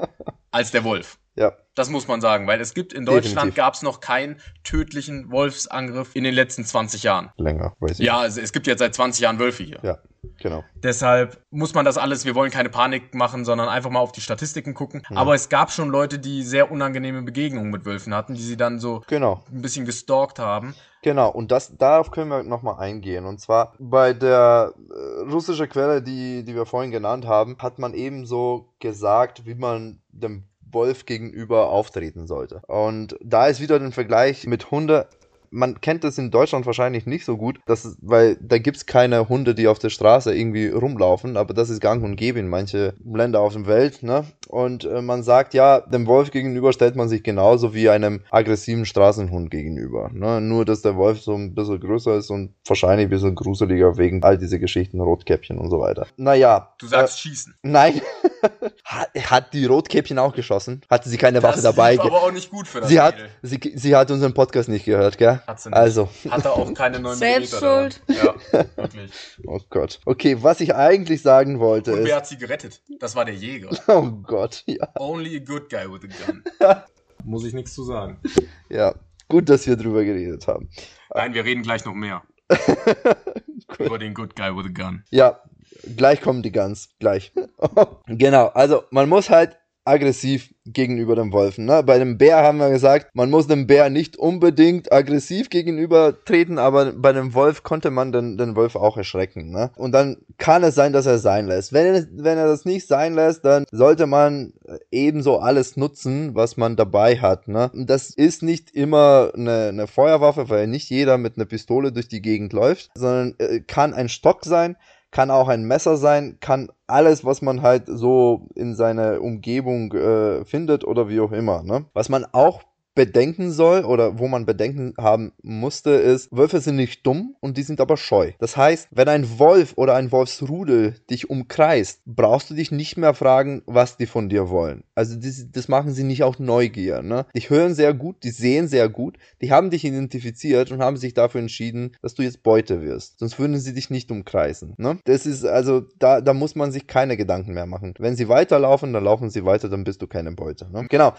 als der Wolf. Ja, Das muss man sagen, weil es gibt in Deutschland gab es noch keinen tödlichen Wolfsangriff in den letzten 20 Jahren. länger, weiß ich. Ja, also es gibt jetzt seit 20 Jahren Wölfe hier. Ja, genau. Deshalb muss man das alles, wir wollen keine Panik machen, sondern einfach mal auf die Statistiken gucken. Aber es gab schon Leute, die sehr unangenehme Begegnungen mit Wölfen hatten, die sie dann so Genau. ein bisschen gestalkt haben. Genau, und das, darauf können wir nochmal eingehen. Und zwar bei der äh, russischen Quelle, die, die wir vorhin genannt haben, hat man ebenso gesagt, wie man dem Wolf gegenüber auftreten sollte. Und da ist wieder ein Vergleich mit Hunde. Man kennt das in Deutschland wahrscheinlich nicht so gut, das, weil da gibt's keine Hunde, die auf der Straße irgendwie rumlaufen, aber das ist gang und gäbe in manche Länder auf der Welt. Ne? Und äh, man sagt ja, dem Wolf gegenüber stellt man sich genauso wie einem aggressiven Straßenhund gegenüber. Ne? Nur, dass der Wolf so ein bisschen größer ist und wahrscheinlich ein bisschen gruseliger wegen all diese Geschichten, Rotkäppchen und so weiter. Naja. Du sagst schießen. Äh, nein. [LAUGHS] hat, die Rotkäppchen auch geschossen? Hatte sie keine Waffe das dabei? lief aber auch nicht gut für das Sie hat, sie, sie hat unseren Podcast nicht gehört, gell? Hat sie nicht. Also, Hatte auch keine 9 Selbst Millimeter daran. Ja, wirklich. [LAUGHS] oh Gott. Okay, was ich eigentlich sagen wollte Und wer ist, hat sie gerettet? Das war der Jäger. [LAUGHS] oh Gott, ja, Only a good guy with a gun. [LAUGHS] Muss ich nichts zu sagen. ja. Gut, dass wir drüber geredet haben. Nein, wir reden gleich noch mehr. Über den good guy with a gun. Ja, gleich kommen die Guns, gleich. [LAUGHS] genau, also man muss halt aggressiv gegenüber dem Wolfen. Ne? Bei dem Bär haben wir gesagt, man muss dem Bär nicht unbedingt aggressiv gegenüber treten, aber bei dem Wolf konnte man den, den Wolf auch erschrecken. Ne? Und dann kann es sein, dass er sein lässt. Wenn er, wenn er das nicht sein lässt, dann sollte man ebenso alles nutzen, was man dabei hat. Ne? Das ist nicht immer eine, eine Feuerwaffe, weil nicht jeder mit einer Pistole durch die Gegend läuft, sondern äh, kann ein Stock sein, kann auch ein Messer sein, kann alles, was man halt so in seiner Umgebung äh, findet oder wie auch immer. Ne? Was man auch bedenken soll oder wo man Bedenken haben musste, ist, Wölfe sind nicht dumm und die sind aber scheu. Das heißt, wenn ein Wolf oder ein Wolfsrudel dich umkreist, brauchst du dich nicht mehr fragen, was die von dir wollen. Also das, das machen sie nicht auch Neugier. Ne? Die hören sehr gut, die sehen sehr gut, die haben dich identifiziert und haben sich dafür entschieden, dass du jetzt Beute wirst. Sonst würden sie dich nicht umkreisen. Ne? Das ist also, da, da muss man sich keine Gedanken mehr machen. Wenn sie weiterlaufen, dann laufen sie weiter, dann bist du keine Beute. Ne? Genau.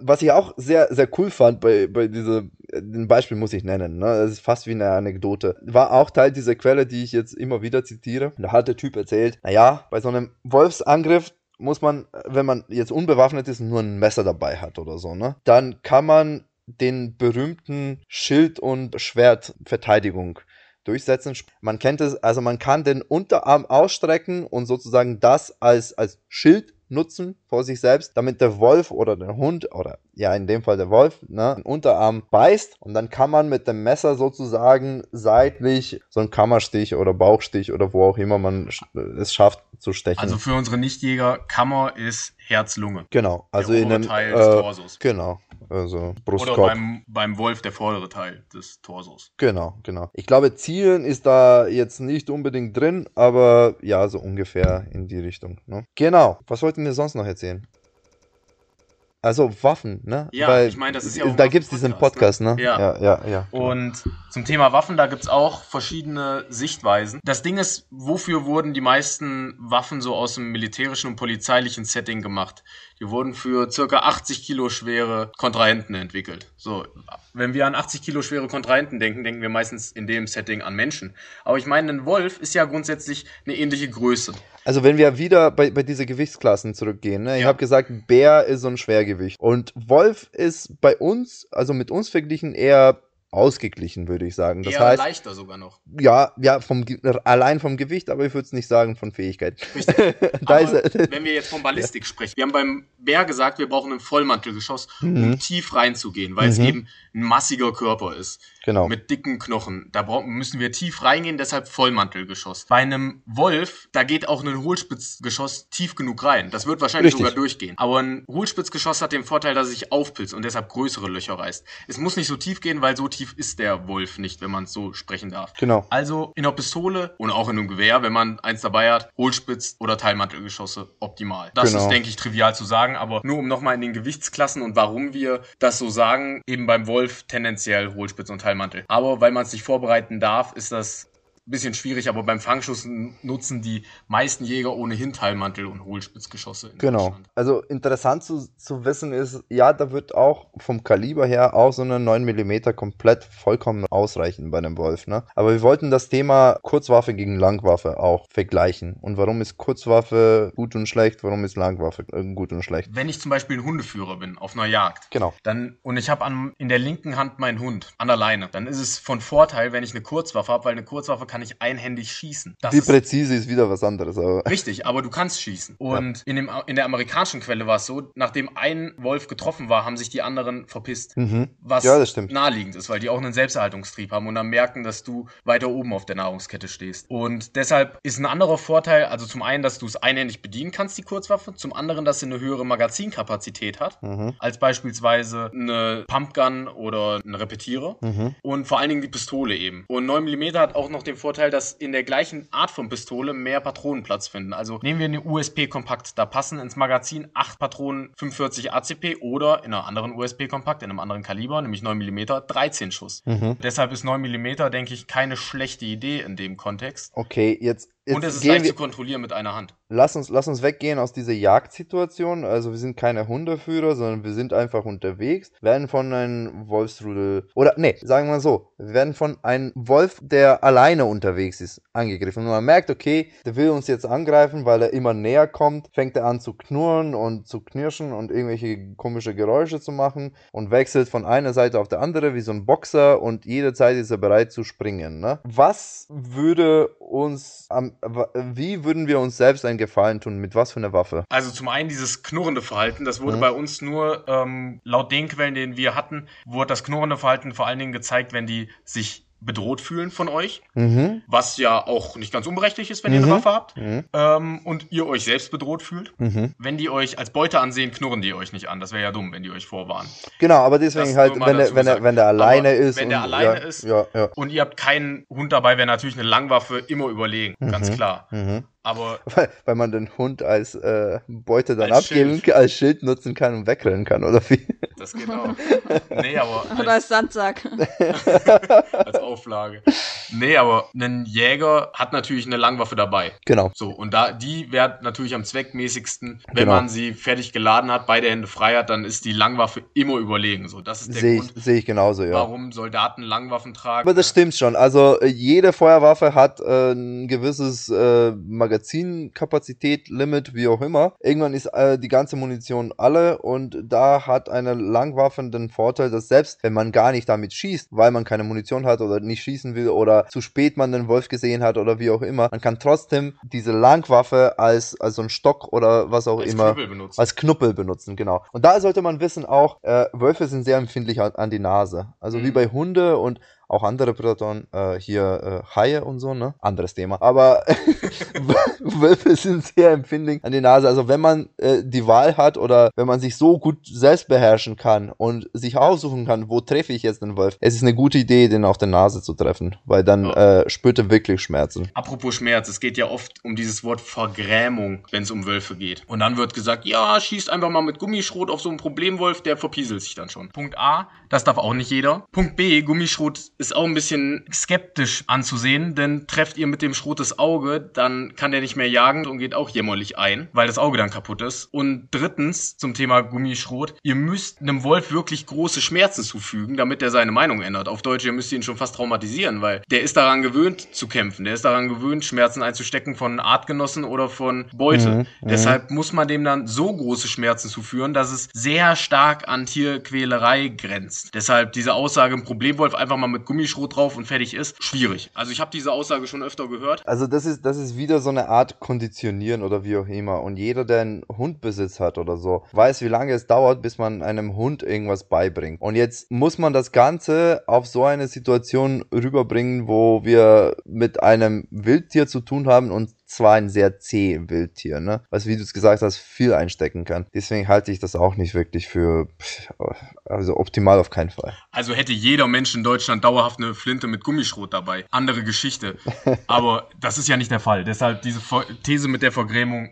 Was ich auch sehr, sehr cool fand bei, bei dieser, den Beispiel muss ich nennen, ne? das ist fast wie eine Anekdote, war auch Teil dieser Quelle, die ich jetzt immer wieder zitiere. Da hat der Typ erzählt, naja, bei so einem Wolfsangriff muss man, wenn man jetzt unbewaffnet ist und nur ein Messer dabei hat oder so, ne, dann kann man den berühmten Schild- und Schwertverteidigung durchsetzen. Man kennt es, also man kann den Unterarm ausstrecken und sozusagen das als, als Schild nutzen vor sich selbst, damit der Wolf oder der Hund oder ja in dem Fall der Wolf, ne, den Unterarm beißt und dann kann man mit dem Messer sozusagen seitlich so einen Kammerstich oder Bauchstich oder wo auch immer man es schafft zu stechen. Also für unsere Nichtjäger, Kammer ist Herz-Lunge. genau, also der in einem Teil des äh, Torsos. genau, also Oder Brustkorb. beim, beim Wolf der vordere Teil des Torsos. Genau, genau. Ich glaube, Zielen ist da jetzt nicht unbedingt drin, aber ja, so ungefähr in die Richtung. Ne? Genau. Was wollten wir sonst noch erzählen? Also Waffen, ne? Ja, ich meine, das ist ja auch Da gibt's diesen Waffenpodcast, Podcast, ne? Ja. ja, ja. ja. Und zum Thema Waffen, da gibt's auch verschiedene Sichtweisen. Das Ding ist, wofür wurden die meisten Waffen so aus dem militärischen und polizeilichen Setting gemacht? Die wurden für circa 80 Kilo schwere Kontrahenten entwickelt. So, wenn wir an 80 Kilo schwere Kontrahenten denken, denken wir meistens in dem Setting an Menschen. Aber ich meine, ein Wolf ist ja grundsätzlich eine ähnliche Größe. Also wenn wir wieder bei, bei diese Gewichtsklassen zurückgehen, ne? Ich Ja. habe gesagt, Bär ist so ein Schwergewicht und Wolf ist bei uns, also mit uns verglichen, eher ausgeglichen, würde ich sagen. Das Eher heißt, leichter sogar noch. ja, ja, vom, allein vom Gewicht, aber ich würde es nicht sagen von Fähigkeit. [LAUGHS] Er. wenn wir jetzt von Ballistik sprechen, wir haben beim Bär gesagt, wir brauchen ein Vollmantelgeschoss, um Mhm. tief reinzugehen, weil es Mhm. eben ein massiger Körper ist. Genau. Mit dicken Knochen. Da brauchen, müssen wir tief reingehen, deshalb Vollmantelgeschoss. Bei einem Wolf, da geht auch ein Hohlspitzgeschoss tief genug rein. Das wird wahrscheinlich Richtig. sogar durchgehen. Aber ein Hohlspitzgeschoss hat den Vorteil, dass es sich aufpilzt und deshalb größere Löcher reißt. Es muss nicht so tief gehen, weil so tief ist der Wolf nicht, wenn man es so sprechen darf. Genau. Also in der Pistole und auch in einem Gewehr, wenn man eins dabei hat, Hohlspitz- oder Teilmantelgeschosse optimal. Das Genau. ist, denke ich, trivial zu sagen, aber nur um nochmal in den Gewichtsklassen und warum wir das so sagen, eben beim Wolf tendenziell Hohlspitz und Teilmantel. Aber weil man es sich vorbereiten darf, ist das bisschen schwierig, aber beim Fangschuss nutzen die meisten Jäger ohnehin Teilmantel und Hohlspitzgeschosse in Genau. Also interessant zu, zu wissen ist, ja, da wird auch vom Kaliber her auch so eine 9 mm komplett vollkommen ausreichen bei einem Wolf. Ne? Aber wir wollten das Thema Kurzwaffe gegen Langwaffe auch vergleichen. Und warum ist Kurzwaffe gut und schlecht, warum ist Langwaffe äh, gut und schlecht? Wenn ich zum Beispiel ein Hundeführer bin auf einer Jagd, Genau. dann und ich habe in der linken Hand meinen Hund an der Leine, dann ist es von Vorteil, wenn ich eine Kurzwaffe habe, weil eine Kurzwaffe kann ich einhändig schießen. Das Wie ist präzise ist wieder was anderes, aber richtig, aber du kannst schießen. Und in, dem, in der amerikanischen Quelle war es so, nachdem ein Wolf getroffen war, haben sich die anderen verpisst. mhm. Was Ja, naheliegend ist, weil die auch einen Selbsterhaltungstrieb haben und dann merken, dass du weiter oben auf der Nahrungskette stehst. Und deshalb ist ein anderer Vorteil, also zum einen, dass du es einhändig bedienen kannst, die Kurzwaffe, zum anderen, dass sie eine höhere Magazinkapazität hat, Mhm. als beispielsweise eine Pumpgun oder ein Repetierer. Mhm. Und vor allen Dingen die Pistole eben. Und 9 mm hat auch noch den Vorteil, dass in der gleichen Art von Pistole mehr Patronen Platz finden. Also nehmen wir eine USP Kompakt, da passen ins Magazin 8 Patronen 45 ACP oder in einer anderen USP Kompakt, in einem anderen Kaliber, nämlich 9 mm, 13 Schuss. Mhm. Deshalb ist 9 mm, denke ich, keine schlechte Idee in dem Kontext. Okay, jetzt, jetzt Und es ist leicht zu kontrollieren mit einer Hand. Lass uns, lass uns weggehen aus dieser Jagdsituation. Also wir sind keine Hundeführer, sondern wir sind einfach unterwegs, werden von einem Wolfsrudel oder nee, sagen wir so, wir werden von einem Wolf, der alleine unterwegs ist, angegriffen. Und man merkt, okay, der will uns jetzt angreifen, weil er immer näher kommt, fängt er an zu knurren und zu knirschen und irgendwelche komische Geräusche zu machen und wechselt von einer Seite auf der andere wie so ein Boxer und jederzeit ist er bereit zu springen. Ne? Was würde uns am, wie würden wir uns selbst einen Gefallen tun? Mit was für einer Waffe? Also zum einen dieses knurrende Verhalten, das wurde Mhm. bei uns nur, ähm, laut den Quellen, denen wir hatten, wurde das knurrende Verhalten vor allen Dingen gezeigt, wenn die sich bedroht fühlen von euch, Mhm. was ja auch nicht ganz unberechtigt ist, wenn ihr Mhm. eine Waffe habt, Mhm. ähm, und ihr euch selbst bedroht fühlt. Mhm. Wenn die euch als Beute ansehen, knurren die euch nicht an. Das wäre ja dumm, wenn die euch vorwarnen. Genau, aber deswegen Das halt, wenn er, dazu wenn er, gesagt. wenn der alleine Aber ist. wenn der und, alleine ja, ist- Ja, ja. Und ihr habt keinen Hund dabei, wäre natürlich eine Langwaffe immer überlegen, ganz Mhm. klar. Aber [LAUGHS] Weil, weil man den Hund als äh, Beute dann Als abgeben, Schild. als Schild nutzen kann und wegrennen kann, oder wie? [LAUGHS] das geht auch. [LAUGHS] Nee, aber Oder als Sandsack. als Auflage. Nee, aber ein Jäger hat natürlich eine Langwaffe dabei. Genau. So, und da, die wäre natürlich am zweckmäßigsten, wenn Genau. man sie fertig geladen hat, beide Hände frei hat, dann ist die Langwaffe immer überlegen. So, das ist der Sehe Grund, ich, seh ich genauso, ja. warum Soldaten Langwaffen tragen. Aber das stimmt schon. Also äh, jede Feuerwaffe hat äh, ein gewisses äh, Magazinkapazität, Limit, wie auch immer. Irgendwann ist äh, die ganze Munition alle und da hat eine Langwaffe den Vorteil, dass selbst wenn man gar nicht damit schießt, weil man keine Munition hat oder nicht schießen will oder zu spät man den Wolf gesehen hat oder wie auch immer, man kann trotzdem diese Langwaffe als, als so ein Stock oder was auch als immer Knüppel benutzen. als Knuppel benutzen, genau. Und da sollte man wissen auch, äh, Wölfe sind sehr empfindlich an, an die Nase. Also wie Mhm. bei Hunde und auch andere Prädatoren, äh, hier äh, Haie und so, ne? Anderes Thema. Aber [LAUGHS] Wölfe sind sehr empfindlich an die Nase. Also wenn man äh, die Wahl hat oder wenn man sich so gut selbst beherrschen kann und sich aussuchen kann, wo treffe ich jetzt den Wolf, es ist eine gute Idee, den auf der Nase zu treffen, weil dann äh, spürt er wirklich Schmerzen. Apropos Schmerz, es geht ja oft um dieses Wort Vergrämung, wenn es um Wölfe geht. Und dann wird gesagt, ja, schießt einfach mal mit Gummischrot auf so einen Problemwolf, der verpieselt sich dann schon. Punkt A, das darf auch nicht jeder. Punkt B, Gummischrot ist auch ein bisschen skeptisch anzusehen, denn trefft ihr mit dem Schrot das Auge, dann kann der nicht mehr jagen und geht auch jämmerlich ein, weil das Auge dann kaputt ist. Und drittens, zum Thema Gummischrot, ihr müsst einem Wolf wirklich große Schmerzen zufügen, damit er seine Meinung ändert. Auf Deutsch, ihr müsst ihn schon fast traumatisieren, weil der ist daran gewöhnt zu kämpfen, der ist daran gewöhnt, Schmerzen einzustecken von Artgenossen oder von Beute. Mhm, mhm. Deshalb muss man dem dann so große Schmerzen zuführen, dass es sehr stark an Tierquälerei grenzt. Deshalb diese Aussage, ein Problemwolf einfach mal mit Gummischrot drauf und fertig ist, schwierig. Also ich habe diese Aussage schon öfter gehört. Also das ist, das ist wieder so eine Art Konditionieren oder wie auch immer. Und jeder, der einen Hundbesitz hat oder so, weiß, wie lange es dauert, bis man einem Hund irgendwas beibringt. Und jetzt muss man das Ganze auf so eine Situation rüberbringen, wo wir mit einem Wildtier zu tun haben und zwar ein sehr zäh Wildtier, ne? Was, wie du es gesagt hast, viel einstecken kann. Deswegen halte ich das auch nicht wirklich für, also optimal auf keinen Fall. Also hätte jeder Mensch in Deutschland dauerhaft eine Flinte mit Gummischrot dabei. Andere Geschichte. [LAUGHS] Aber das ist ja nicht der Fall. Deshalb diese These mit der Vergrämung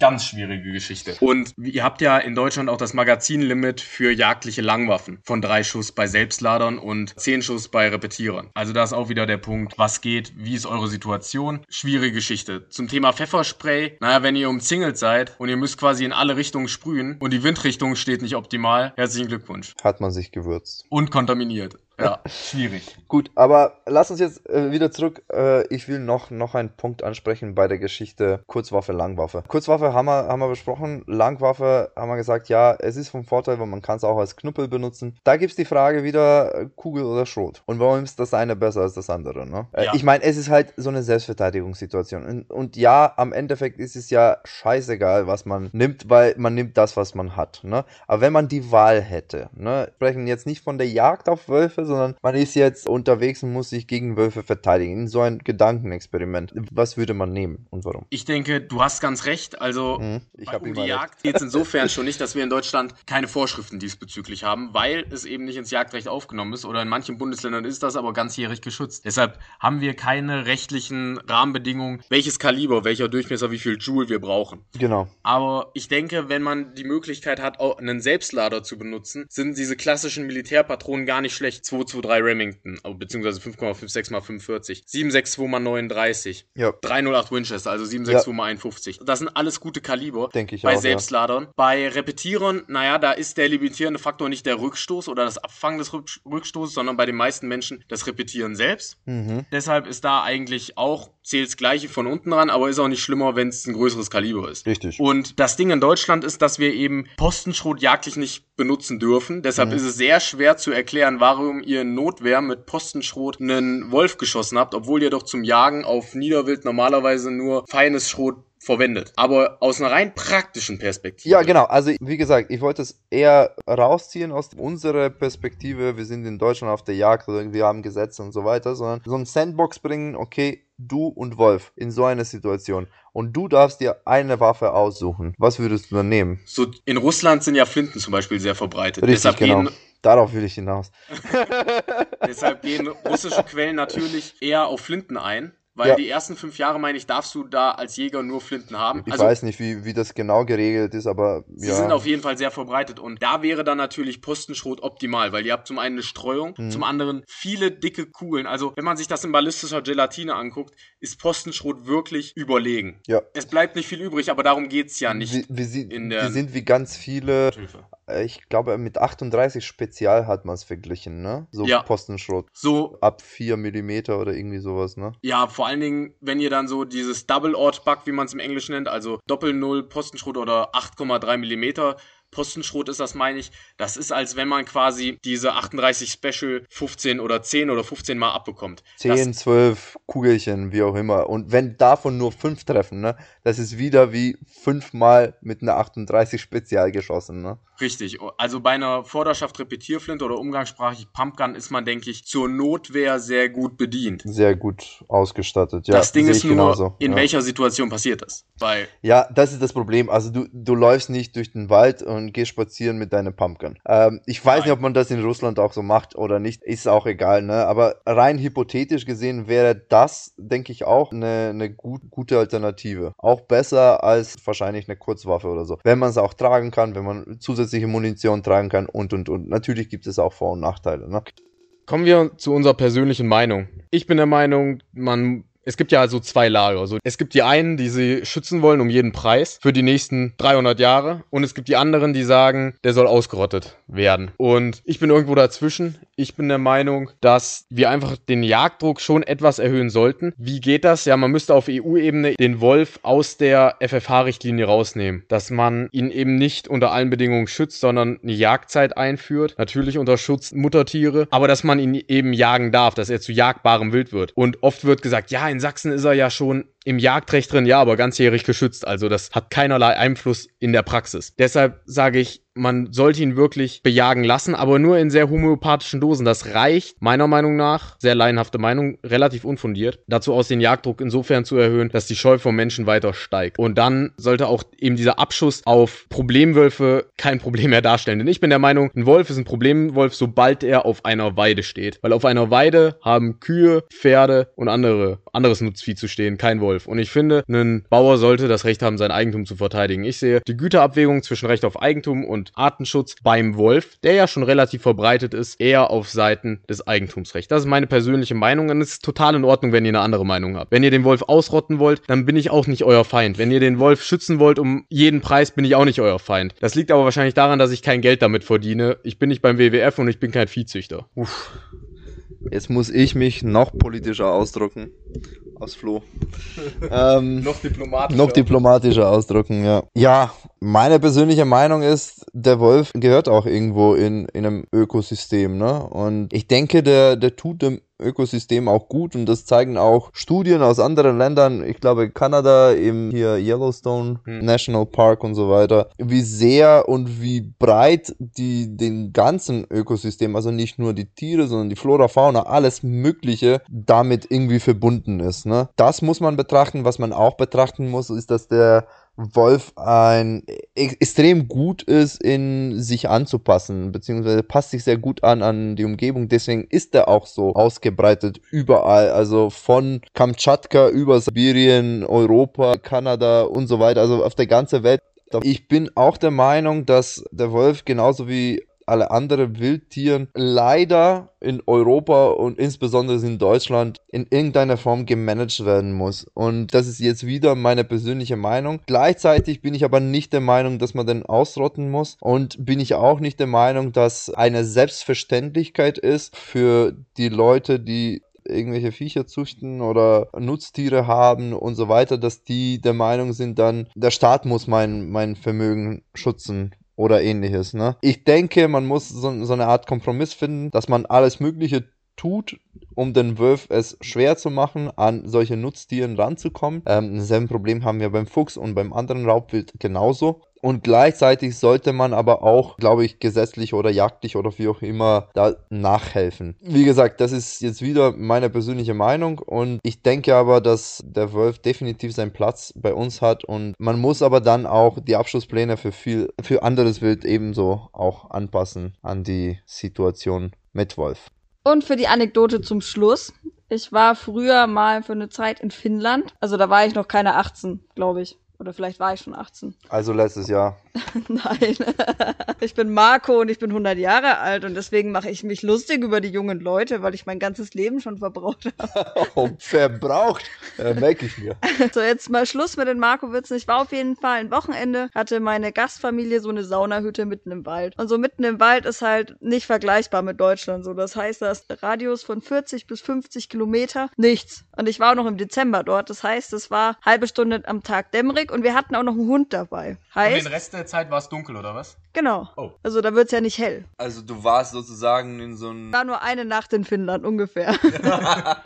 ganz schwierige Geschichte. Und ihr habt ja in Deutschland auch das Magazinlimit für jagdliche Langwaffen von drei Schuss bei Selbstladern und zehn Schuss bei Repetierern. Also da ist auch wieder der Punkt, was geht, wie ist eure Situation? Schwierige Geschichte. Zum Thema Pfefferspray, naja, wenn ihr umzingelt seid und ihr müsst quasi in alle Richtungen sprühen und die Windrichtung steht nicht optimal, herzlichen Glückwunsch. Hat man sich gewürzt. Und kontaminiert. Ja, [LAUGHS] schwierig. Gut, aber lass uns jetzt äh, wieder zurück. Äh, ich will noch, noch einen Punkt ansprechen bei der Geschichte Kurzwaffe, Langwaffe. Kurzwaffe haben wir, haben wir besprochen. Langwaffe haben wir gesagt, ja, es ist vom Vorteil, weil man kann es auch als Knüppel benutzen. Da gibt's die Frage wieder äh, Kugel oder Schrot. Und warum ist das eine besser als das andere? Ne? Äh, Ja. Ich meine, es ist halt so eine Selbstverteidigungssituation. Und, und ja, am Endeffekt ist es ja scheißegal, was man nimmt, weil man nimmt das, was man hat. Ne? Aber wenn man die Wahl hätte, ne, sprechen jetzt nicht von der Jagd auf Wölfe, sondern man ist jetzt unterwegs und muss sich gegen Wölfe verteidigen. In so ein Gedankenexperiment. Was würde man nehmen und warum? Ich denke, du hast ganz recht. Also Hm, ich um die. Jagd geht es insofern schon nicht, dass wir in Deutschland keine Vorschriften diesbezüglich haben, weil es eben nicht ins Jagdrecht aufgenommen ist. Oder in manchen Bundesländern ist das aber ganzjährig geschützt. Deshalb haben wir keine rechtlichen Rahmenbedingungen, welches Kaliber, welcher Durchmesser, wie viel Joule wir brauchen. Genau. Aber ich denke, wenn man die Möglichkeit hat, auch einen Selbstlader zu benutzen, sind diese klassischen Militärpatronen gar nicht schlecht. 223 Remington, also beziehungsweise 5,56 mal 45, 762 mal 39, Ja, 308 Winchester, also 762 mal 51. Das sind alles gute Kaliber. denke ich Bei auch. Ja. Selbstladern. Bei Repetierern, naja, da ist der limitierende Faktor nicht der Rückstoß oder das Abfangen des Rück- Rückstoßes, sondern bei den meisten Menschen das Repetieren selbst. Mhm. Deshalb ist da eigentlich auch, zählt das Gleiche von unten ran, aber ist auch nicht schlimmer, wenn es ein größeres Kaliber ist. Richtig. Und das Ding in Deutschland ist, dass wir eben Postenschrot jagdlich nicht benutzen dürfen. Deshalb Mhm. ist es sehr schwer zu erklären, warum ihr in Notwehr mit Postenschrot einen Wolf geschossen habt, obwohl ihr doch zum Jagen auf Niederwild normalerweise nur feines Schrot verwendet. Aber aus einer rein praktischen Perspektive. Ja, genau. Also, wie gesagt, ich wollte es eher rausziehen aus unserer Perspektive. Wir sind in Deutschland auf der Jagd oder wir haben Gesetze und so weiter, sondern so ein Sandbox bringen, okay, du und Wolf in so einer Situation. Und du darfst dir eine Waffe aussuchen. Was würdest du dann nehmen? So, in Russland sind ja Flinten zum Beispiel sehr verbreitet. Richtig, deshalb, genau. gehen, Darauf will ich hinaus. [LAUGHS] [LAUGHS] deshalb gehen russische Quellen natürlich eher auf Flinten ein. Weil Ja. die ersten fünf Jahre, meine ich, darfst du da als Jäger nur Flinten haben. Ich also weiß nicht, wie, wie das genau geregelt ist, aber Sie ja. sind auf jeden Fall sehr verbreitet und da wäre dann natürlich Postenschrot optimal, weil ihr habt zum einen eine Streuung, Mhm. zum anderen viele dicke Kugeln. Also wenn man sich das in ballistischer Gelatine anguckt, ist Postenschrot wirklich überlegen. Ja. Es bleibt nicht viel übrig, aber darum geht's ja nicht. In der- die sind wie ganz viele, äh, ich glaube mit 38 Spezial hat man es verglichen, ne? So Ja. Postenschrot. So, Ab 4 Millimeter oder irgendwie sowas, ne? ja, vor allen Dingen, wenn ihr dann so dieses Double Odd Bug, wie man es im Englischen nennt, also Doppel-Null Postenschrot oder 8,3 Millimeter Postenschrot ist das, meine ich. Das ist, als wenn man quasi diese 38 Special 15 oder 10 oder 15 Mal abbekommt. 10, 12 Kugelchen, wie auch immer. Und wenn davon nur 5 treffen, ne? Das ist wieder wie fünfmal mit einer 38 Spezial geschossen, ne? Richtig. Also bei einer Vorderschaft Repetierflinte oder umgangssprachlich Pumpgun ist man, denke ich, zur Notwehr sehr gut bedient. Sehr gut ausgestattet. Ja, das Ding ist nur, genauso. in ja. welcher Situation passiert das? Weil, Ja, das ist das Problem. Also du, du läufst nicht durch den Wald und gehst spazieren mit deinem Pumpgun. Ähm, ich weiß Nein. nicht, ob man das in Russland auch so macht oder nicht. Ist auch egal, ne? Aber rein hypothetisch gesehen wäre das, denke ich, auch eine, eine gut, gute Alternative. Auch besser als wahrscheinlich eine Kurzwaffe oder so. Wenn man es auch tragen kann, wenn man zusätzliche Munition tragen kann und und und. Natürlich gibt es auch Vor- und Nachteile, ne? Kommen wir zu unserer persönlichen Meinung. Ich bin der Meinung, man. Es gibt ja also zwei Lager. Also es gibt die einen, die sie schützen wollen um jeden Preis für die nächsten 300 Jahre. Und es gibt die anderen, die sagen, der soll ausgerottet werden. Und ich bin irgendwo dazwischen. Ich bin der Meinung, dass wir einfach den Jagddruck schon etwas erhöhen sollten. Wie geht das? Ja, man müsste auf EU-Ebene den Wolf aus der FFH-Richtlinie rausnehmen. Dass man ihn eben nicht unter allen Bedingungen schützt, sondern eine Jagdzeit einführt. Natürlich unter Schutz Muttertiere. Aber dass man ihn eben jagen darf, dass er zu jagbarem Wild wird. Und oft wird gesagt, ja, in Sachsen ist er ja schon im Jagdrecht drin, ja, aber ganzjährig geschützt. Also das hat keinerlei Einfluss in der Praxis. Deshalb sage ich, man sollte ihn wirklich bejagen lassen, aber nur in sehr homöopathischen Dosen. Das reicht meiner Meinung nach, sehr laienhafte Meinung, relativ unfundiert, dazu aus, den Jagddruck insofern zu erhöhen, dass die Scheu vom Menschen weiter steigt. Und dann sollte auch eben dieser Abschuss auf Problemwölfe kein Problem mehr darstellen. Denn ich bin der Meinung, ein Wolf ist ein Problemwolf, sobald er auf einer Weide steht. Weil auf einer Weide haben Kühe, Pferde und andere, anderes Nutzvieh zu stehen, kein Wolf. Und ich finde, ein Bauer sollte das Recht haben, sein Eigentum zu verteidigen. Ich sehe die Güterabwägung zwischen Recht auf Eigentum und Artenschutz beim Wolf, der ja schon relativ verbreitet ist, eher auf Seiten des Eigentumsrechts. Das ist meine persönliche Meinung und es ist total in Ordnung, wenn ihr eine andere Meinung habt. Wenn ihr den Wolf ausrotten wollt, dann bin ich auch nicht euer Feind. Wenn ihr den Wolf schützen wollt um jeden Preis, bin ich auch nicht euer Feind. Das liegt aber wahrscheinlich daran, dass ich kein Geld damit verdiene. Ich bin nicht beim WWF und ich bin kein Viehzüchter. Uff. Jetzt muss ich mich noch politischer ausdrücken. Aus Flo. [LAUGHS] ähm, Noch diplomatischer. Noch diplomatischer ausdrücken, ja. Ja, meine persönliche Meinung ist, der Wolf gehört auch irgendwo in, in einem Ökosystem, ne? Und ich denke, der, der tut dem Ökosystem auch gut und das zeigen auch Studien aus anderen Ländern, ich glaube Kanada, im hier Yellowstone hm. National Park und so weiter, wie sehr und wie breit die den ganzen Ökosystem, also nicht nur die Tiere, sondern die Flora, Fauna, alles Mögliche damit irgendwie verbunden ist. Ne? Das muss man betrachten. Was man auch betrachten muss, ist, dass der Wolf ein e-, extrem gut ist, in sich anzupassen, beziehungsweise passt sich sehr gut an an die Umgebung. Deswegen ist er auch so ausgebreitet überall. Also von Kamtschatka über Sibirien, Europa, Kanada und so weiter, also auf der ganzen Welt. Ich bin auch der Meinung, dass der Wolf genauso wie alle anderen Wildtieren leider in Europa und insbesondere in Deutschland in irgendeiner Form gemanagt werden muss. Und das ist jetzt wieder meine persönliche Meinung. Gleichzeitig bin ich aber nicht der Meinung, dass man den ausrotten muss und bin ich auch nicht der Meinung, dass eine Selbstverständlichkeit ist für die Leute, die irgendwelche Viecher züchten oder Nutztiere haben und so weiter, dass die der Meinung sind, dann der Staat muss mein, mein Vermögen schützen oder ähnliches. Ne? Ich denke, man muss so, so eine Art Kompromiss finden, dass man alles Mögliche tut, um den Wolf es schwer zu machen, an solche Nutztieren ranzukommen. Ähm, dasselbe Problem haben wir beim Fuchs und beim anderen Raubwild genauso. Und gleichzeitig sollte man aber auch, glaube ich, gesetzlich oder jagdlich oder wie auch immer da nachhelfen. Wie gesagt, das ist jetzt wieder meine persönliche Meinung und ich denke aber, dass der Wolf definitiv seinen Platz bei uns hat und man muss aber dann auch die Abschlusspläne für viel, für anderes Wild ebenso auch anpassen an die Situation mit Wolf. Und für die Anekdote zum Schluss. Ich war früher mal für eine Zeit in Finnland. Also da war ich noch keine 18, glaube ich. Oder vielleicht war ich schon 18. [LAUGHS] Also letztes Jahr. Nein. [LAUGHS] ich bin Marco und ich bin 100 Jahre alt und deswegen mache ich mich lustig über die jungen Leute, weil ich mein ganzes Leben schon verbraucht habe. [LAUGHS] oh, verbraucht? Äh, merke ich mir. So, jetzt mal Schluss mit den Marco-Witzen. Ich war auf jeden Fall ein Wochenende, hatte meine Gastfamilie so eine Saunahütte mitten im Wald. Und so mitten im Wald ist halt nicht vergleichbar mit Deutschland. So, das heißt, das Radius von 40 bis 50 Kilometer, nichts. Und ich war auch noch im Dezember dort. Das heißt, es war halbe Stunde am Tag dämmerig und wir hatten auch noch einen Hund dabei. Heißt, und den Rest der Zeit war es dunkel, oder was? Genau. Oh. Also da wird es ja nicht hell. Also du warst sozusagen in so einem... War nur eine Nacht in Finnland ungefähr. [LAUGHS]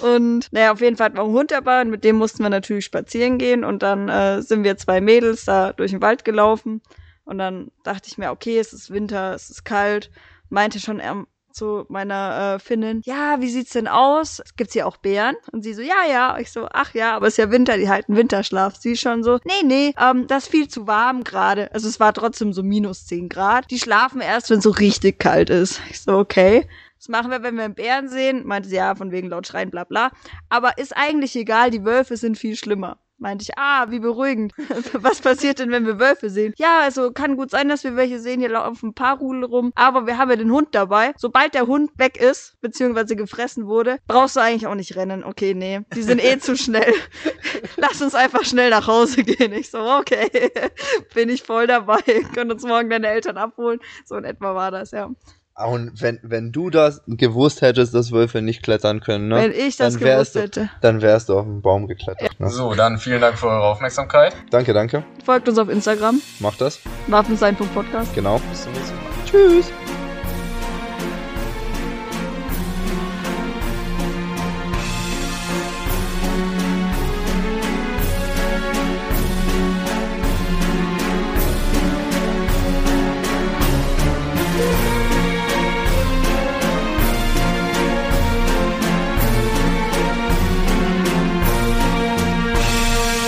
und naja, auf jeden Fall hatten wir einen Hund dabei und mit dem mussten wir natürlich spazieren gehen und dann äh, sind wir zwei Mädels da durch den Wald gelaufen und dann dachte ich mir, okay, es ist Winter, es ist kalt. Meinte schon, er zu meiner äh, Finnin, ja, wie sieht's denn aus? Gibt's hier auch Bären? Und sie so, ja, ja. Ich so, ach ja, aber es ist ja Winter, die halten Winterschlaf. Sie schon so, nee, nee, ähm, das ist viel zu warm gerade. Also es war trotzdem so minus 10 Grad. Die schlafen erst, wenn es so richtig kalt ist. Ich so, okay. Das machen wir, wenn wir einen Bären sehen. Meinte sie, ja, von wegen laut schreien, bla bla. Aber ist eigentlich egal, die Wölfe sind viel schlimmer. Meinte ich, ah, wie beruhigend. [LAUGHS] Was passiert denn, wenn wir Wölfe sehen? Ja, also kann gut sein, dass wir welche sehen. Hier laufen ein paar Rudel rum. Aber wir haben ja den Hund dabei. Sobald der Hund weg ist, beziehungsweise gefressen wurde, brauchst du eigentlich auch nicht rennen. Okay, nee. Die sind eh zu schnell. [LAUGHS] Lass uns einfach schnell nach Hause gehen. Ich so, okay. [LAUGHS] Bin ich voll dabei. Können uns morgen deine Eltern abholen. So in etwa war das, ja. Und wenn, wenn du das gewusst hättest, dass Wölfe nicht klettern können, ne? Wenn ich das gewusst du, hätte. Dann wärst du auf den Baum geklettert. Ne? So, dann vielen Dank für eure Aufmerksamkeit. Danke, danke. Folgt uns auf Instagram. Macht das. Waffensein.podcast. Genau. Bis zum nächsten Mal. Tschüss.